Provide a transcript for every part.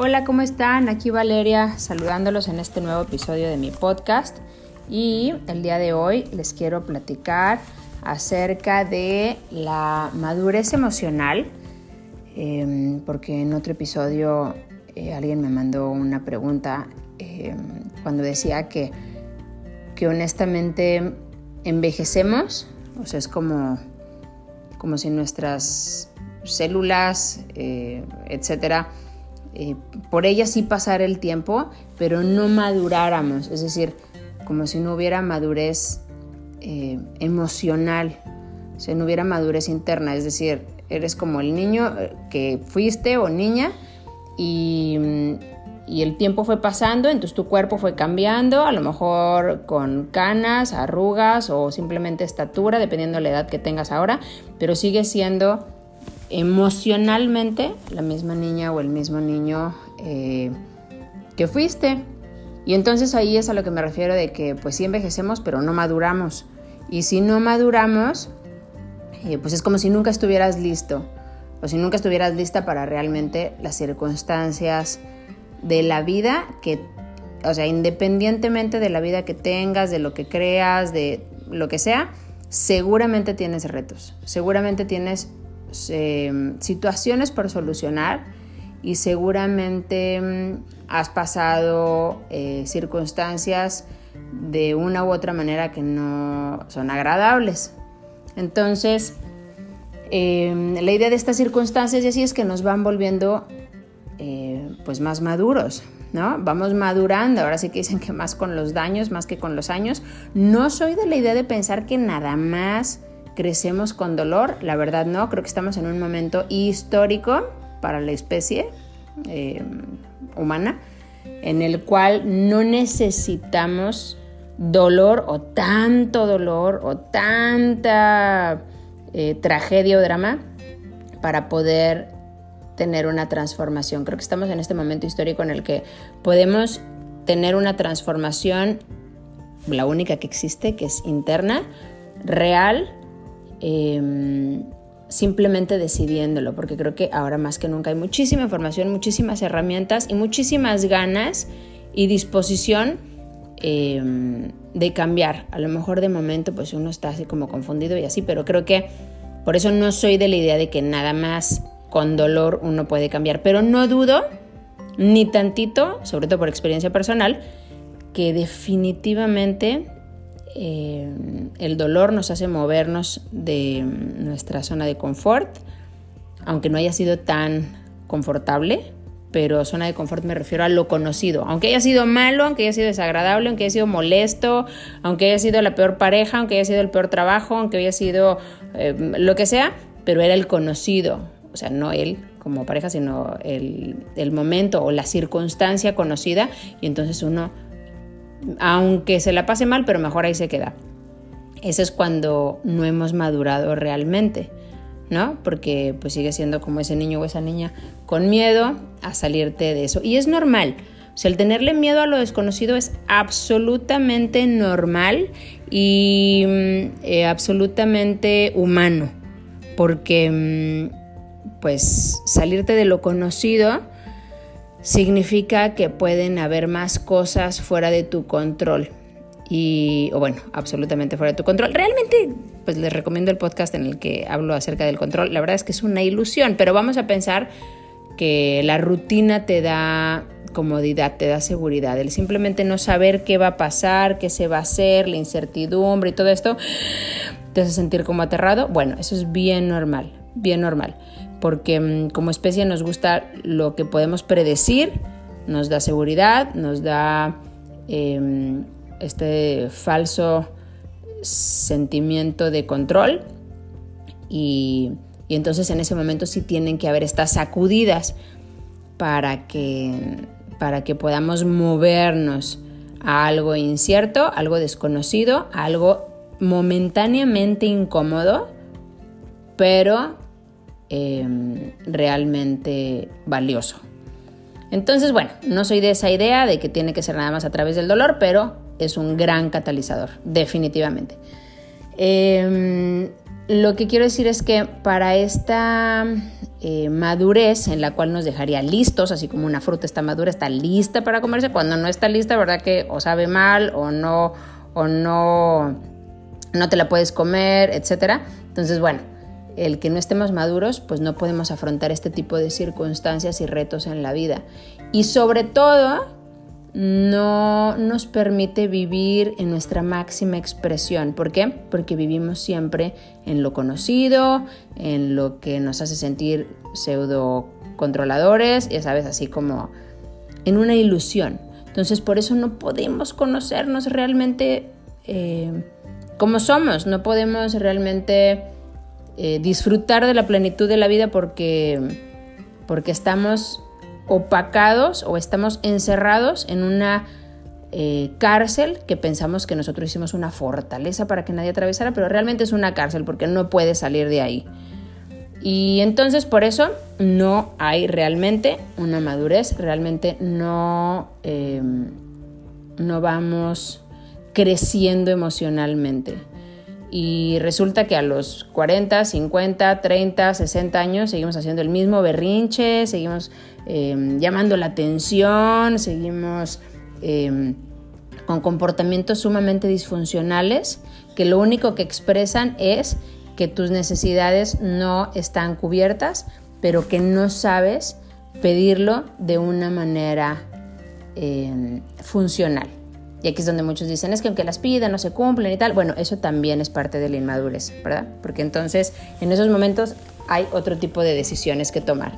Hola, ¿cómo están? Aquí Valeria saludándolos en este nuevo episodio de mi podcast y el día de hoy les quiero platicar acerca de la madurez emocional em, porque en otro episodio eh, alguien me mandó una pregunta em, cuando decía que, que honestamente envejecemos, o sea, es como, como si nuestras células, eh, etcétera, eh, por ellas sí pasar el tiempo, pero no maduráramos, es decir, como si no hubiera madurez eh, emocional, si no hubiera madurez interna, es decir, eres como el niño eh, que fuiste o niña y, y el tiempo fue pasando, entonces tu cuerpo fue cambiando, a lo mejor con canas, arrugas o simplemente estatura, dependiendo de la edad que tengas ahora, pero sigue siendo emocionalmente la misma niña o el mismo niño eh, que fuiste. Y entonces ahí es a lo que me refiero de que pues sí envejecemos, pero no maduramos. Y si no maduramos, eh, pues es como si nunca estuvieras listo, o si nunca estuvieras lista para realmente las circunstancias de la vida que, o sea, independientemente de la vida que tengas, de lo que creas, de lo que sea, seguramente tienes retos, seguramente tienes eh, situaciones por solucionar y seguramente mm, has pasado eh, circunstancias de una u otra manera que no son agradables. Entonces, em, la idea de estas circunstancias es que nos van volviendo eh, pues más maduros, ¿no? Vamos madurando, ahora sí que dicen que más con los daños, más que con los años. No soy de la idea de pensar que nada más crecemos con dolor, la verdad no, creo que estamos en un momento histórico para la especie eh, humana, en el cual no necesitamos dolor o tanto dolor o tanta eh, tragedia o drama para poder tener una transformación. Creo que estamos en este momento histórico en el que podemos tener una transformación, la única que existe, que es interna, real, Em, simplemente decidiéndolo, porque creo que ahora más que nunca hay muchísima información, muchísimas herramientas y muchísimas ganas y disposición em, de cambiar. A lo mejor de momento pues uno está así como confundido y así, pero creo que por eso no soy de la idea de que nada más con dolor uno puede cambiar, pero no dudo ni tantito, sobre todo por experiencia personal, que definitivamente eh, el dolor nos hace movernos de nuestra zona de confort, aunque no haya sido tan confortable, pero zona de confort me refiero a lo conocido, aunque haya sido malo, aunque haya sido desagradable, aunque haya sido molesto, aunque haya sido la peor pareja, aunque haya sido el peor trabajo, aunque haya sido eh, lo que sea, pero era el conocido, o sea, no él como pareja, sino el, el momento o la circunstancia conocida, y entonces uno aunque se la pase mal, pero mejor ahí se queda. Ese es cuando no hemos madurado realmente, ¿no? Porque pues sigue siendo como ese niño o esa niña con miedo a salirte de eso. Y es normal. O sea, el tenerle miedo a lo desconocido es absolutamente normal y mm, eh, absolutamente humano. Porque mm, pues salirte de lo conocido significa que pueden haber más cosas fuera de tu control. Y, o bueno, absolutamente fuera de tu control. Realmente, pues les recomiendo el podcast en el que hablo acerca del control. La verdad es que es una ilusión, pero vamos a pensar que la rutina te da comodidad, te da seguridad. El simplemente no saber qué va a pasar, qué se va a hacer, la incertidumbre y todo esto, te hace sentir como aterrado. Bueno, eso es bien normal, bien normal porque mm, como especie nos gusta lo que podemos predecir, nos da seguridad, nos da em, este falso sentimiento de control y, entonces en ese momento sí tienen que haber estas sacudidas para que, para que podamos movernos a algo incierto, algo desconocido, algo momentáneamente incómodo, pero Em, realmente valioso. Entonces, bueno, no soy de esa idea de que tiene que ser nada más a través del dolor, pero es un gran catalizador, definitivamente. Em, lo que quiero decir es que para esta eh, madurez en la cual nos dejaría listos, así como una fruta está madura, está lista para comerse, cuando no está lista, ¿verdad? Que o sabe mal o no, o no, no te la puedes comer, etc. Entonces, bueno, el que no estemos maduros, pues no podemos afrontar este tipo de circunstancias y retos en la vida. Y sobre todo, no nos permite vivir en nuestra máxima expresión. ¿Por qué? Porque vivimos siempre en lo conocido, en lo que nos hace sentir pseudo controladores, ya sabes, así como en una ilusión. Entonces por eso no podemos conocernos realmente eh, como somos, no podemos realmente eh, disfrutar de la plenitud de la vida porque, porque estamos opacados o estamos encerrados en una eh, cárcel que pensamos que nosotros hicimos una fortaleza para que nadie atravesara, pero realmente es una cárcel porque no puede salir de ahí. Y entonces por eso no hay realmente una madurez, realmente no, em, no vamos creciendo emocionalmente. Y resulta que a los 40, 50, 30, 60 años seguimos haciendo el mismo berrinche, seguimos em, llamando la atención, seguimos em, con comportamientos sumamente disfuncionales que lo único que expresan es que tus necesidades no están cubiertas, pero que no sabes pedirlo de una manera em, funcional. Y aquí es donde muchos dicen, es que aunque las piden no se cumplen y tal. Bueno, eso también es parte de la inmadurez, ¿verdad? Porque entonces en esos momentos hay otro tipo de decisiones que tomar.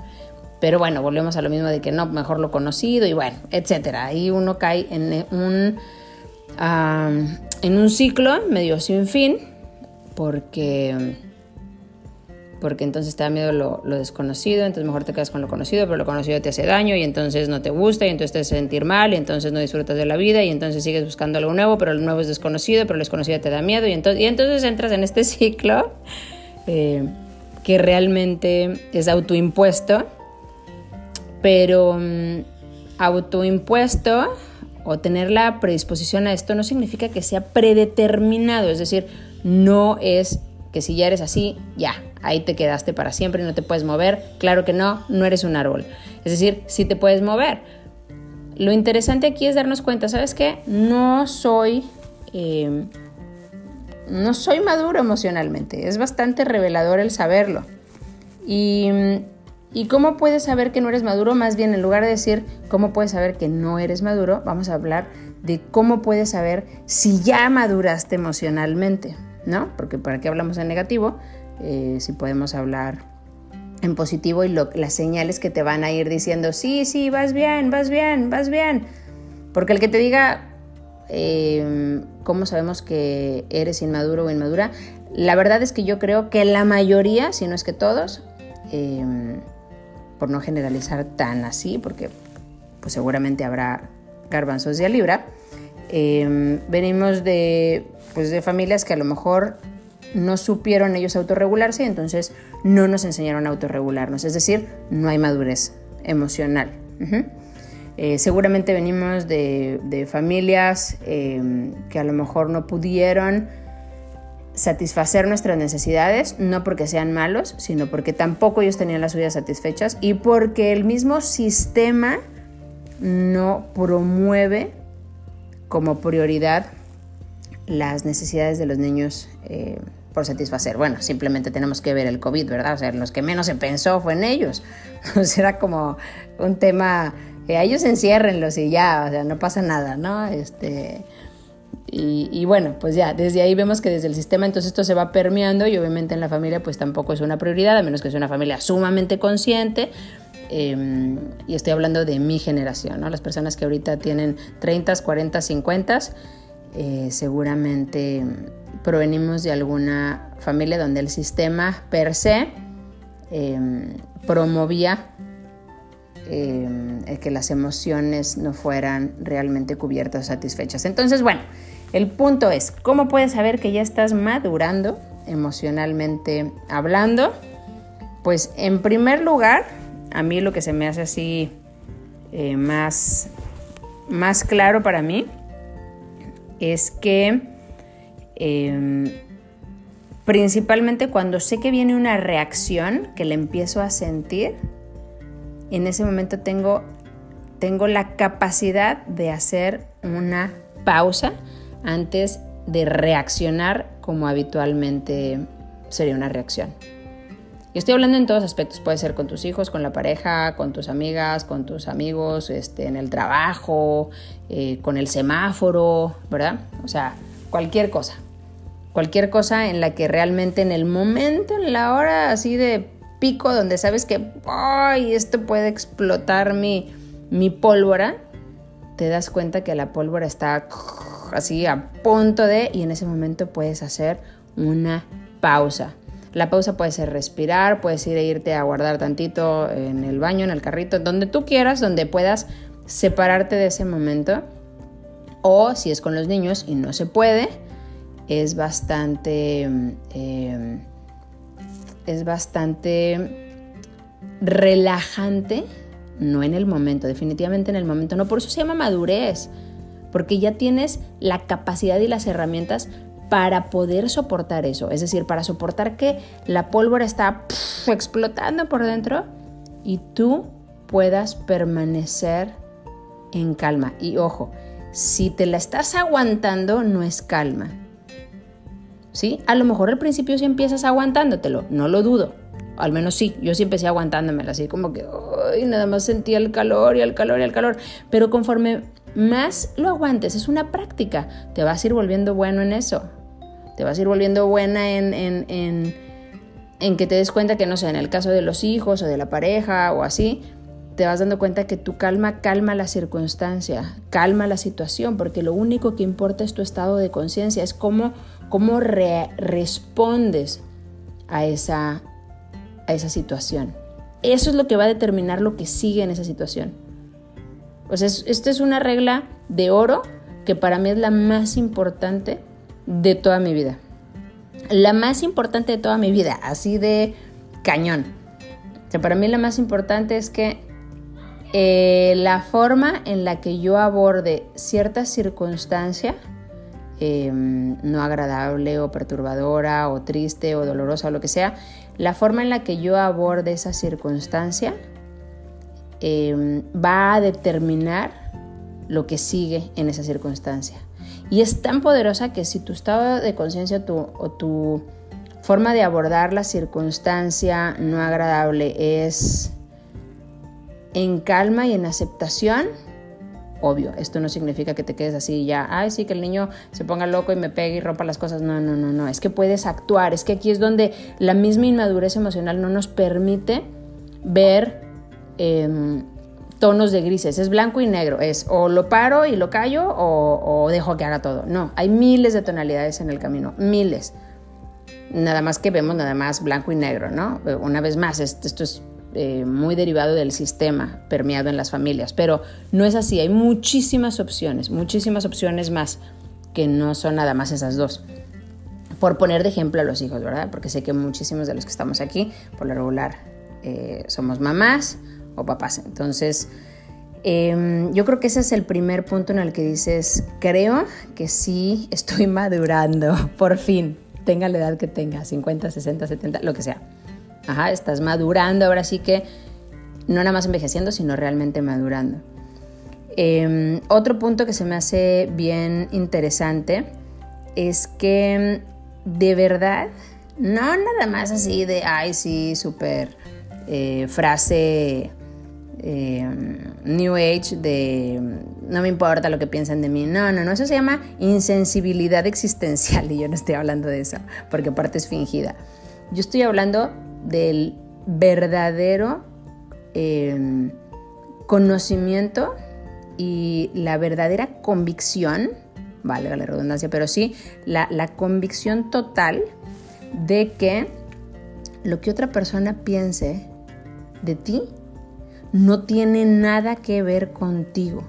Pero bueno, volvemos a lo mismo de que no, mejor lo conocido y bueno, etcétera. Ahí uno cae en un, en un ciclo medio sin fin porque porque entonces te da miedo lo, desconocido, entonces mejor te quedas con lo conocido, pero lo conocido te hace daño y entonces no te gusta y entonces te hace sentir mal y entonces no disfrutas de la vida y entonces sigues buscando algo nuevo, pero lo nuevo es desconocido, pero lo desconocido te da miedo y entonces, y entonces entras en este ciclo eh, que realmente es autoimpuesto, pero mm, autoimpuesto o tener la predisposición a esto no significa que sea predeterminado, es decir, no es que si ya eres así, ya, ahí te quedaste para siempre y no te puedes mover. Claro que no, no eres un árbol. Es decir, sí te puedes mover. Lo interesante aquí es darnos cuenta, ¿sabes qué? No soy... Em, no soy maduro emocionalmente. Es bastante revelador el saberlo. Y, ¿Y cómo puedes saber que no eres maduro? Más bien, en lugar de decir cómo puedes saber que no eres maduro, vamos a hablar de cómo puedes saber si ya maduraste emocionalmente, ¿no? Porque para qué hablamos en negativo, eh, si podemos hablar en positivo y las señales que te van a ir diciendo, sí, sí, vas bien, vas bien, vas bien. Porque el que te diga em, cómo sabemos que eres inmaduro o inmadura, la verdad es que yo creo que la mayoría, si no es que todos, em, por no generalizar tan así, porque pues seguramente habrá garbanzos de libra, venimos de, pues, de familias que a lo mejor no supieron ellos autorregularse y entonces no nos enseñaron a autorregularnos. Es decir, no hay madurez emocional. Eh, seguramente venimos de, familias em, que a lo mejor no pudieron satisfacer nuestras necesidades, no porque sean malos, sino porque tampoco ellos tenían las suyas satisfechas y porque el mismo sistema no promueve como prioridad las necesidades de los niños eh, por satisfacer. Bueno, simplemente tenemos que ver el COVID, ¿verdad? O sea, los que menos se pensó fue en ellos. Pues era como un tema, eh, ellos enciérrenlos y ya, o sea, no pasa nada, ¿no? Este, y, bueno, pues ya, desde ahí vemos que desde el sistema entonces esto se va permeando y obviamente en la familia pues tampoco es una prioridad, a menos que sea una familia sumamente consciente. Em, y estoy hablando de mi generación, ¿no? Las personas que ahorita tienen 30, 40, 50, seguramente provenimos de alguna familia donde el sistema per se em, promovía em, que las emociones no fueran realmente cubiertas o satisfechas. Entonces, bueno, el punto es, ¿cómo puedes saber que ya estás madurando emocionalmente hablando? Pues en primer lugar, a mí lo que se me hace así eh, más, más claro para mí es que Em, principalmente cuando sé que viene una reacción que le empiezo a sentir, en ese momento tengo, tengo la capacidad de hacer una pausa antes de reaccionar como habitualmente sería una reacción. Y estoy hablando en todos aspectos, puede ser con tus hijos, con la pareja, con tus amigas, con tus amigos, este, en el trabajo, eh, con el semáforo, ¿verdad? O sea, cualquier cosa. Cualquier cosa en la que realmente en el momento, en la hora así de pico, donde sabes que, ¡ay! Esto puede explotar mi, mi pólvora, te das cuenta que la pólvora está así a punto de, y en ese momento puedes hacer una pausa. La pausa puede ser respirar, puedes ir a irte a guardar tantito en el baño, en el carrito, donde tú quieras, donde puedas separarte de ese momento. O si es con los niños y no se puede, es bastante, em, es bastante relajante, no en el momento, definitivamente en el momento, no, por eso se llama madurez, porque ya tienes la capacidad y las herramientas para poder soportar eso, es decir, para soportar que la pólvora está explotando por dentro y tú puedas permanecer en calma. Y ojo, si te la estás aguantando, no es calma. ¿Sí? A lo mejor al principio sí empiezas aguantándotelo, no lo dudo. Al menos sí, yo sí empecé aguantándomela, así como que ay, nada más sentía el calor y el calor y el calor. Pero conforme más lo aguantes, es una práctica, te vas a ir volviendo bueno en eso te vas a ir volviendo buena en, en, que te des cuenta que, no sé, en el caso de los hijos o de la pareja o así, te vas dando cuenta que tu calma calma la circunstancia, calma la situación, porque lo único que importa es tu estado de conciencia, es cómo, cómo respondes a esa, a esa situación. Eso es lo que va a determinar lo que sigue en esa situación. O sea, esto es una regla de oro que para mí es la más importante de toda mi vida. La más importante de toda mi vida, así de cañón. O sea, para mí la más importante es que eh, la forma en la que yo aborde cierta circunstancia, em, no agradable o perturbadora o triste o dolorosa o lo que sea, la forma en la que yo aborde esa circunstancia em, va a determinar lo que sigue en esa circunstancia. Y es tan poderosa que si tu estado de conciencia o tu forma de abordar la circunstancia no agradable es en calma y en aceptación, obvio, esto no significa que te quedes así ya, ay, sí, que el niño se ponga loco y me pegue y rompa las cosas. No, no, no, no, es que puedes actuar, es que aquí es donde la misma inmadurez emocional no nos permite ver em, tonos de grises, es blanco y negro, es o lo paro y lo callo o, dejo que haga todo. No, hay miles de tonalidades en el camino, miles. Nada más que vemos nada más blanco y negro, ¿no? Una vez más, esto es eh, muy derivado del sistema permeado en las familias, pero no es así, hay muchísimas opciones, muchísimas opciones más que no son nada más esas dos. Por poner de ejemplo a los hijos, ¿verdad? Porque sé que muchísimos de los que estamos aquí, por lo regular, eh, somos mamás o papás. Entonces, em, yo creo que ese es el primer punto en el que dices, creo que sí estoy madurando, por fin, tenga la edad que tenga, 50, 60, 70, lo que sea. Ajá, estás madurando, ahora sí que no nada más envejeciendo, sino realmente madurando. Em, otro punto que se me hace bien interesante es que de verdad, no nada más así de, ay, sí, súper eh, frase eh, New Age de no me importa lo que piensan de mí. No, no, no, eso se llama insensibilidad existencial y yo no estoy hablando de eso, porque aparte es fingida. Yo estoy hablando del verdadero em, conocimiento y la verdadera convicción, valga la redundancia, pero sí, la, la convicción total de que lo que otra persona piense de ti no tiene nada que ver contigo.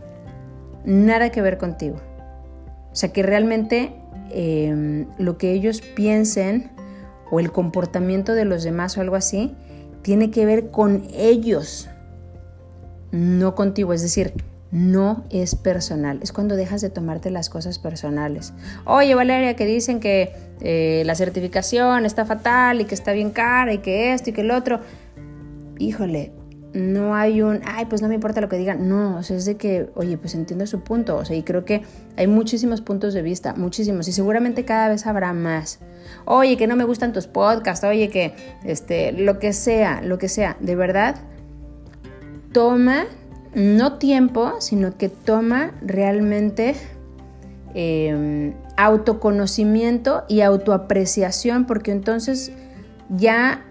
Nada que ver contigo. O sea que realmente em, lo que ellos piensen o el comportamiento de los demás o algo así, tiene que ver con ellos, no contigo. Es decir, no es personal, es cuando dejas de tomarte las cosas personales. Oye, Valeria, que dicen que eh, la certificación está fatal y que está bien cara y que esto y que el otro. Híjole, no hay un, ay, pues no me importa lo que digan. No, o sea, es de que, oye, pues entiendo su punto. O sea, y creo que hay muchísimos puntos de vista, muchísimos. Y seguramente cada vez habrá más. Oye, que no me gustan tus podcasts, oye, que, este, lo que sea, lo que sea. De verdad, toma no tiempo, sino que toma realmente em, autoconocimiento y autoapreciación, porque entonces ya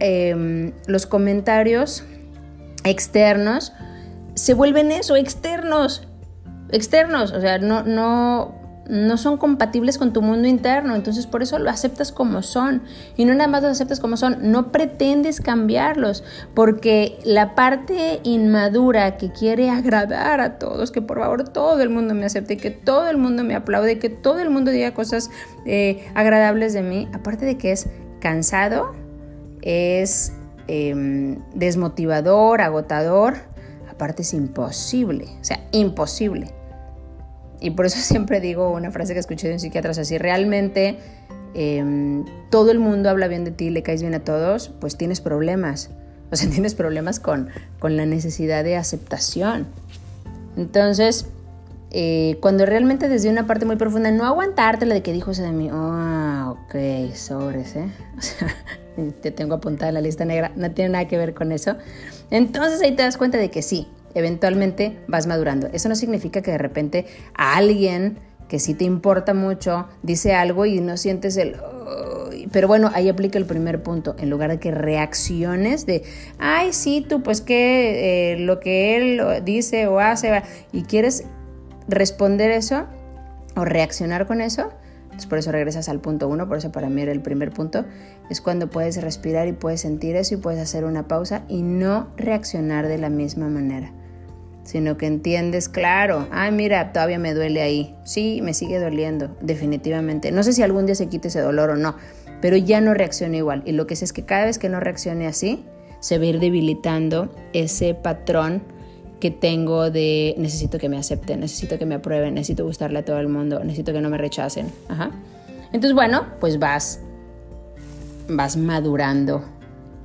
em, los comentarios externos se vuelven eso, externos, externos, o sea, no, no, no son compatibles con tu mundo interno, entonces por eso lo aceptas como son y no nada más lo aceptas como son, no pretendes cambiarlos, porque la parte inmadura que quiere agradar a todos, que por favor todo el mundo me acepte, que todo el mundo me aplaude, que todo el mundo diga cosas eh, agradables de mí, aparte de que es cansado, es em, desmotivador, agotador, aparte es imposible, o sea, imposible. Y por eso siempre digo una frase que escuché de un psiquiatra, o si realmente em, todo el mundo habla bien de ti, le caes bien a todos, pues tienes problemas. O sea, tienes problemas con, con la necesidad de aceptación. Entonces, eh, cuando realmente desde una parte muy profunda, no aguantarte la de que dijo ese de mí, ah, ok, sobres, ¿eh? O sea, te tengo apuntada en la lista negra, no tiene nada que ver con eso. Entonces ahí te das cuenta de que sí, eventualmente vas madurando. Eso no significa que de repente a alguien que sí te importa mucho dice algo y no sientes el... pero bueno, ahí aplica el primer punto. En lugar de que reacciones de, ay, sí, tú, pues que eh, lo que él dice o hace, y quieres responder eso o reaccionar con eso, pues por eso regresas al punto uno, por eso para mí era el primer punto, es cuando puedes respirar y puedes sentir eso y puedes hacer una pausa y no reaccionar de la misma manera sino que entiendes, claro, ay, mira, todavía me duele ahí. Sí, me sigue doliendo, definitivamente. No sé si algún día se quite ese dolor o no, pero ya no reacciona igual. Y lo que sé es que cada vez que no reaccione así, se va a ir debilitando ese patrón que tengo de necesito que me acepten, necesito que me aprueben, necesito gustarle a todo el mundo, necesito que no me rechacen. Entonces, bueno, pues vas, vas madurando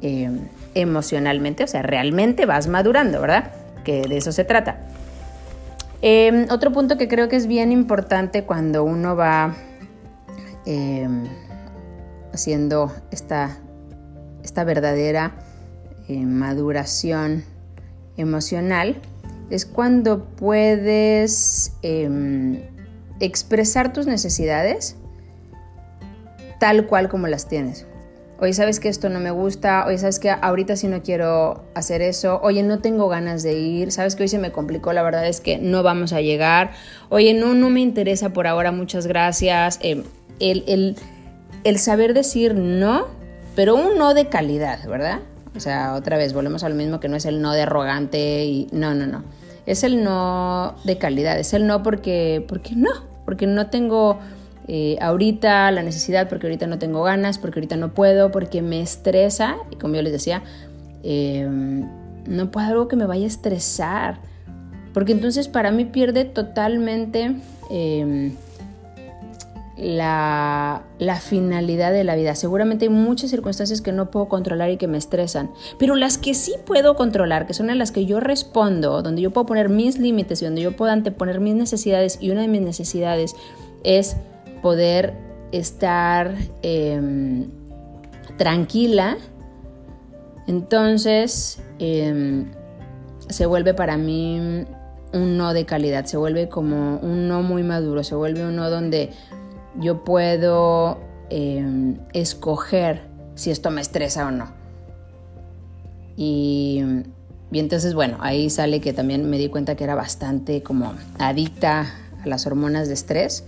eh, emocionalmente, o sea, realmente vas madurando, ¿verdad? que de eso se trata. Em, otro punto que creo que es bien importante cuando uno va em, haciendo esta, esta verdadera eh, maduración emocional es cuando puedes em, expresar tus necesidades tal cual como las tienes. Oye, sabes que esto no me gusta, oye, sabes que ahorita sí no quiero hacer eso, oye, no tengo ganas de ir, sabes que hoy se me complicó, la verdad es que no vamos a llegar, oye, no, no me interesa por ahora, muchas gracias. Eh, el, el saber decir no, pero un no de calidad, ¿verdad? O sea, otra vez, volvemos a lo mismo que no es el no de arrogante y no, no, no. Es el no de calidad, es el no porque, porque no, porque no tengo eh, ahorita la necesidad, porque ahorita no tengo ganas, porque ahorita no puedo, porque me estresa, y como yo les decía, em, no puedo algo que me vaya a estresar, porque entonces para mí pierde totalmente em, la, finalidad de la vida. Seguramente hay muchas circunstancias que no puedo controlar y que me estresan, pero las que sí puedo controlar, que son las que yo respondo, donde yo puedo poner mis límites y donde yo puedo anteponer mis necesidades, y una de mis necesidades es poder estar em, tranquila, entonces em, se vuelve para mí un no de calidad, se vuelve como un no muy maduro, se vuelve un no donde yo puedo em, escoger si esto me estresa o no. Y, y, entonces, bueno, ahí sale que también me di cuenta que era bastante como adicta a las hormonas de estrés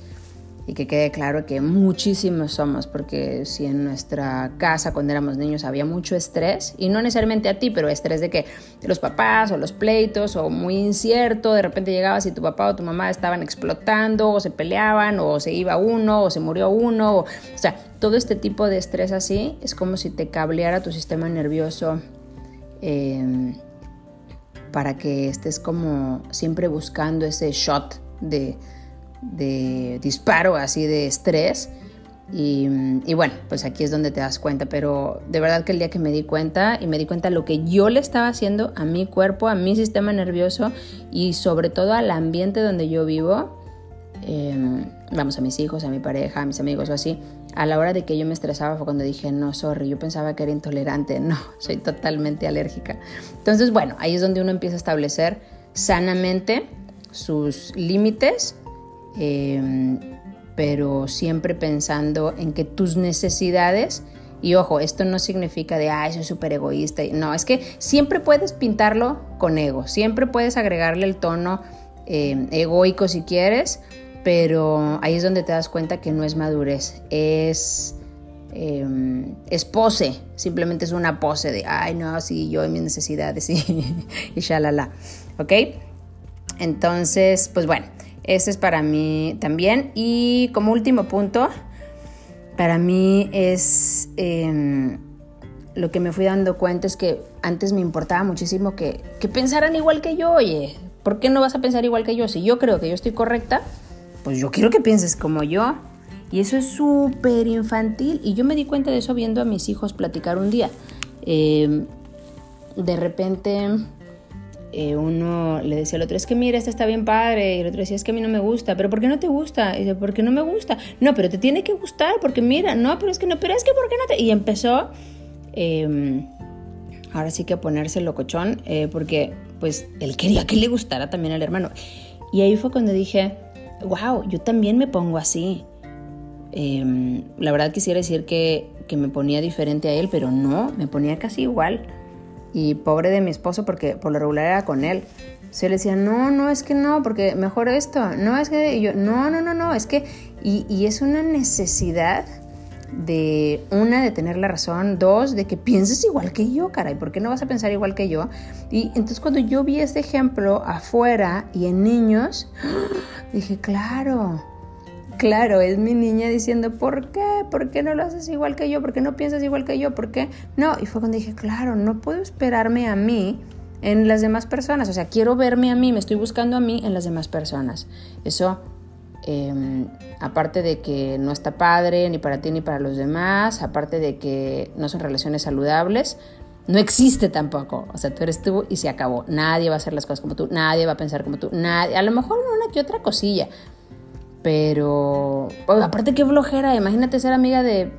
y que quede claro que muchísimos somos, porque si en nuestra casa cuando éramos niños había mucho estrés, y no necesariamente a ti, pero estrés de que los papás o los pleitos o muy incierto, de repente llegabas y tu papá o tu mamá estaban explotando o se peleaban o se iba uno o se murió uno, o, sea, todo este tipo de estrés así es como si te cableara tu sistema nervioso. Em, para que estés como siempre buscando ese shot de, de disparo así de estrés. Y, bueno, pues aquí es donde te das cuenta, pero de verdad que el día que me di cuenta y me di cuenta lo que yo le estaba haciendo a mi cuerpo, a mi sistema nervioso y sobre todo al ambiente donde yo vivo, eh, vamos, a mis hijos, a mi pareja, a mis amigos o así, a la hora de que yo me estresaba fue cuando dije, no, sorry, yo pensaba que era intolerante, no, soy totalmente alérgica. Entonces, bueno, ahí es donde uno empieza a establecer sanamente sus límites, eh, pero siempre pensando en que tus necesidades, y ojo, esto no significa de, ay, soy súper egoísta, no, es que siempre puedes pintarlo con ego, siempre puedes agregarle el tono eh, egoico si quieres, pero ahí es donde te das cuenta que no es madurez, es, em, pose, simplemente es una pose de, ay, no, sí, yo y mis necesidades y, y shalala, ¿ok? Entonces, pues bueno, ese es para mí también. Y como último punto, para mí es em, lo que me fui dando cuenta es que antes me importaba muchísimo que, que pensaran igual que yo, oye, ¿por qué no vas a pensar igual que yo? Si yo creo que yo estoy correcta, pues yo quiero que pienses como yo. Y eso es súper infantil. Y yo me di cuenta de eso viendo a mis hijos platicar un día. Eh, de repente eh, uno le decía al otro, es que mira, esta está bien padre. Y el otro decía, es que a mí no me gusta. ¿Pero por qué no te gusta? Y dice, porque no me gusta. No, pero te tiene que gustar porque mira, no, pero es que no, pero es que ¿por qué no te...? Y empezó... Eh, ahora sí que a ponerse locochón, eh, porque pues él quería que le gustara también al hermano. Y ahí fue cuando dije, wow, yo también me pongo así. Eh, la verdad quisiera decir que, que, me ponía diferente a él, pero no, me ponía casi igual. Y pobre de mi esposo, porque por lo regular era con él. Se le decía, no, no, es que no, porque mejor esto, no, es que y yo, no, no, no, no, es que, y, y es una necesidad de una, de tener la razón, dos, de que pienses igual que yo, caray, ¿por qué no vas a pensar igual que yo? Y entonces cuando yo vi este ejemplo afuera y en niños, dije, claro, claro, es mi niña diciendo, ¿por qué? ¿Por qué no lo haces igual que yo? ¿Por qué no piensas igual que yo? ¿Por qué? No, y fue cuando dije, claro, no puedo esperarme a mí en las demás personas, o sea, quiero verme a mí, me estoy buscando a mí en las demás personas. Eso eh, aparte de que no está padre ni para ti ni para los demás, aparte de que no son relaciones saludables, no existe tampoco. O sea, tú eres tú y se acabó. Nadie va a hacer las cosas como tú, nadie va a pensar como tú, nadie, a lo mejor una que otra cosilla. Pero, aparte qué flojera, imagínate ser amiga de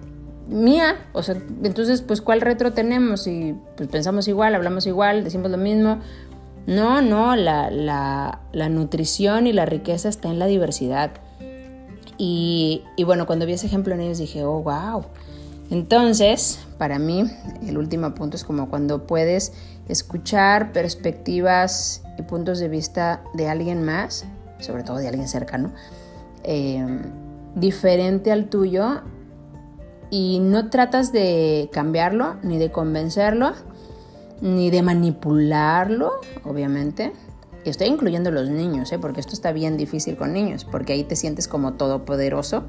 mía, o sea, entonces pues cuál retro tenemos y pues pensamos igual, hablamos igual, decimos lo mismo. No, no, la, la, la nutrición y la riqueza está en la diversidad. Y, y, bueno, cuando vi ese ejemplo en ellos dije, oh, wow. Entonces, para mí, el último punto es como cuando puedes escuchar perspectivas y puntos de vista de alguien más, sobre todo de alguien cercano, eh, diferente al tuyo, y no tratas de cambiarlo ni de convencerlo, ni de manipularlo, obviamente. Y estoy incluyendo los niños, ¿eh? porque esto está bien difícil con niños, porque ahí te sientes como todopoderoso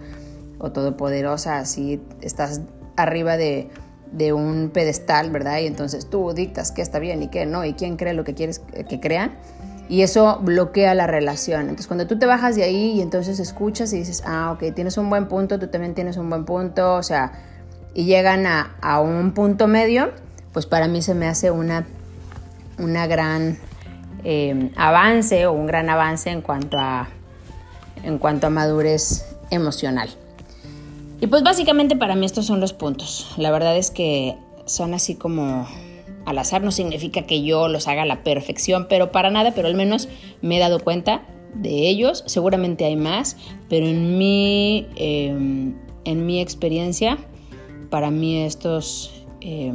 o todopoderosa, así estás arriba de, de un pedestal, ¿verdad? Y entonces tú dictas qué está bien y qué no, y quién cree lo que quieres que crean. Y eso bloquea la relación. Entonces, cuando tú te bajas de ahí y entonces escuchas y dices, ah, ok, tienes un buen punto, tú también tienes un buen punto, o sea, y llegan a, a un punto medio, pues para mí se me hace una, una gran eh, avance o un gran avance en cuanto a, en cuanto a madurez emocional. Y pues básicamente para mí estos son los puntos. La verdad es que son así como al azar, no significa que yo los haga a la perfección, pero para nada, pero al menos me he dado cuenta de ellos. Seguramente hay más, pero en mi, eh, en mi experiencia, para mí estos eh,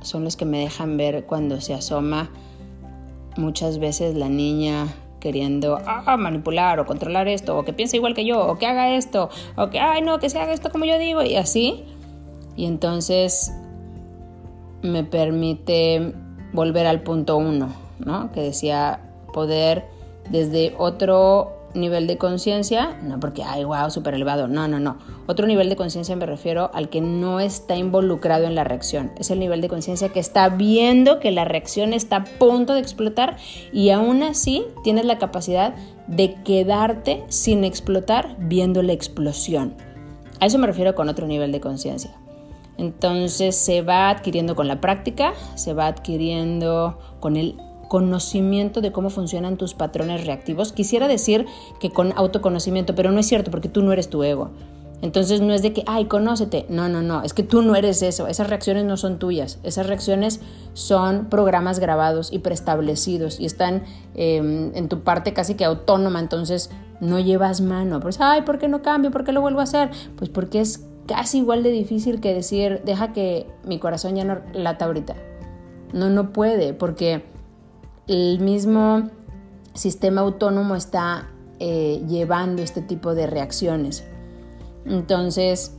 son los que me dejan ver cuando se asoma muchas veces la niña queriendo ah, manipular o controlar esto, o que piense igual que yo, o que haga esto, o que, ay, no, que se haga esto como yo digo, y así. Y entonces me permite volver al punto uno, ¿no? Que decía poder desde otro nivel de conciencia, no porque, ay, wow, súper elevado, no, no, no. Otro nivel de conciencia me refiero al que no está involucrado en la reacción. Es el nivel de conciencia que está viendo que la reacción está a punto de explotar y aún así tienes la capacidad de quedarte sin explotar viendo la explosión. A eso me refiero con otro nivel de conciencia. Entonces se va adquiriendo con la práctica, se va adquiriendo con el conocimiento de cómo funcionan tus patrones reactivos. Quisiera decir que con autoconocimiento, pero no es cierto porque tú no eres tu ego. Entonces no es de que, ay, conócete. No, no, no, es que tú no eres eso. Esas reacciones no son tuyas. Esas reacciones son programas grabados y preestablecidos y están em, en tu parte casi que autónoma. Entonces no llevas mano. Pues, ay, ¿por qué no cambio? ¿Por qué lo vuelvo a hacer? Pues porque es casi igual de difícil que decir, deja que mi corazón ya no lata ahorita. No, no puede, porque el mismo sistema autónomo está eh, llevando este tipo de reacciones. Entonces,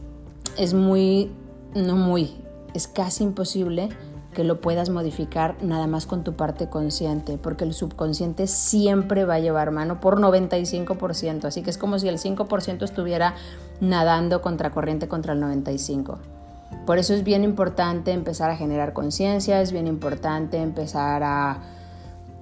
es muy, no muy, es casi imposible que lo puedas modificar nada más con tu parte consciente, porque el subconsciente siempre va a llevar mano por 95%, así que es como si el 5% estuviera nadando contra corriente contra el 95%. Por eso es bien importante empezar a generar conciencia, es bien importante empezar a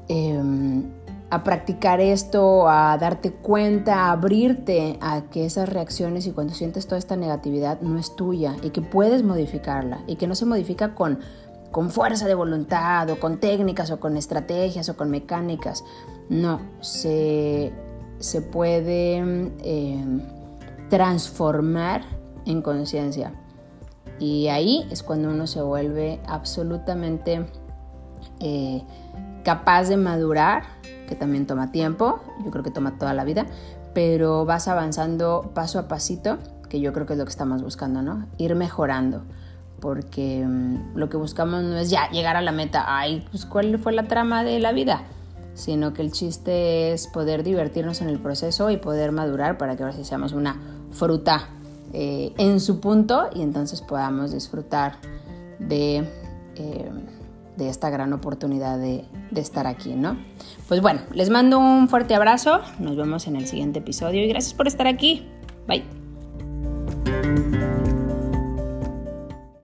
Em, a practicar esto, a darte cuenta, a abrirte a que esas reacciones y cuando sientes toda esta negatividad no es tuya y que puedes modificarla y que no se modifica con, con fuerza de voluntad o con técnicas o con estrategias o con mecánicas. No, se, se puede em, transformar en conciencia. Y ahí es cuando uno se vuelve absolutamente... Eh, capaz de madurar, que también toma tiempo, yo creo que toma toda la vida, pero vas avanzando paso a pasito, que yo creo que es lo que estamos buscando, ¿no? Ir mejorando, porque mm, lo que buscamos no es ya llegar a la meta, ay, pues cuál fue la trama de la vida, sino que el chiste es poder divertirnos en el proceso y poder madurar para que ahora seamos una fruta eh, en su punto y entonces podamos disfrutar de... Eh, de esta gran oportunidad de, de, estar aquí, ¿no? Pues bueno, les mando un fuerte abrazo, nos vemos en el siguiente episodio y gracias por estar aquí. Bye.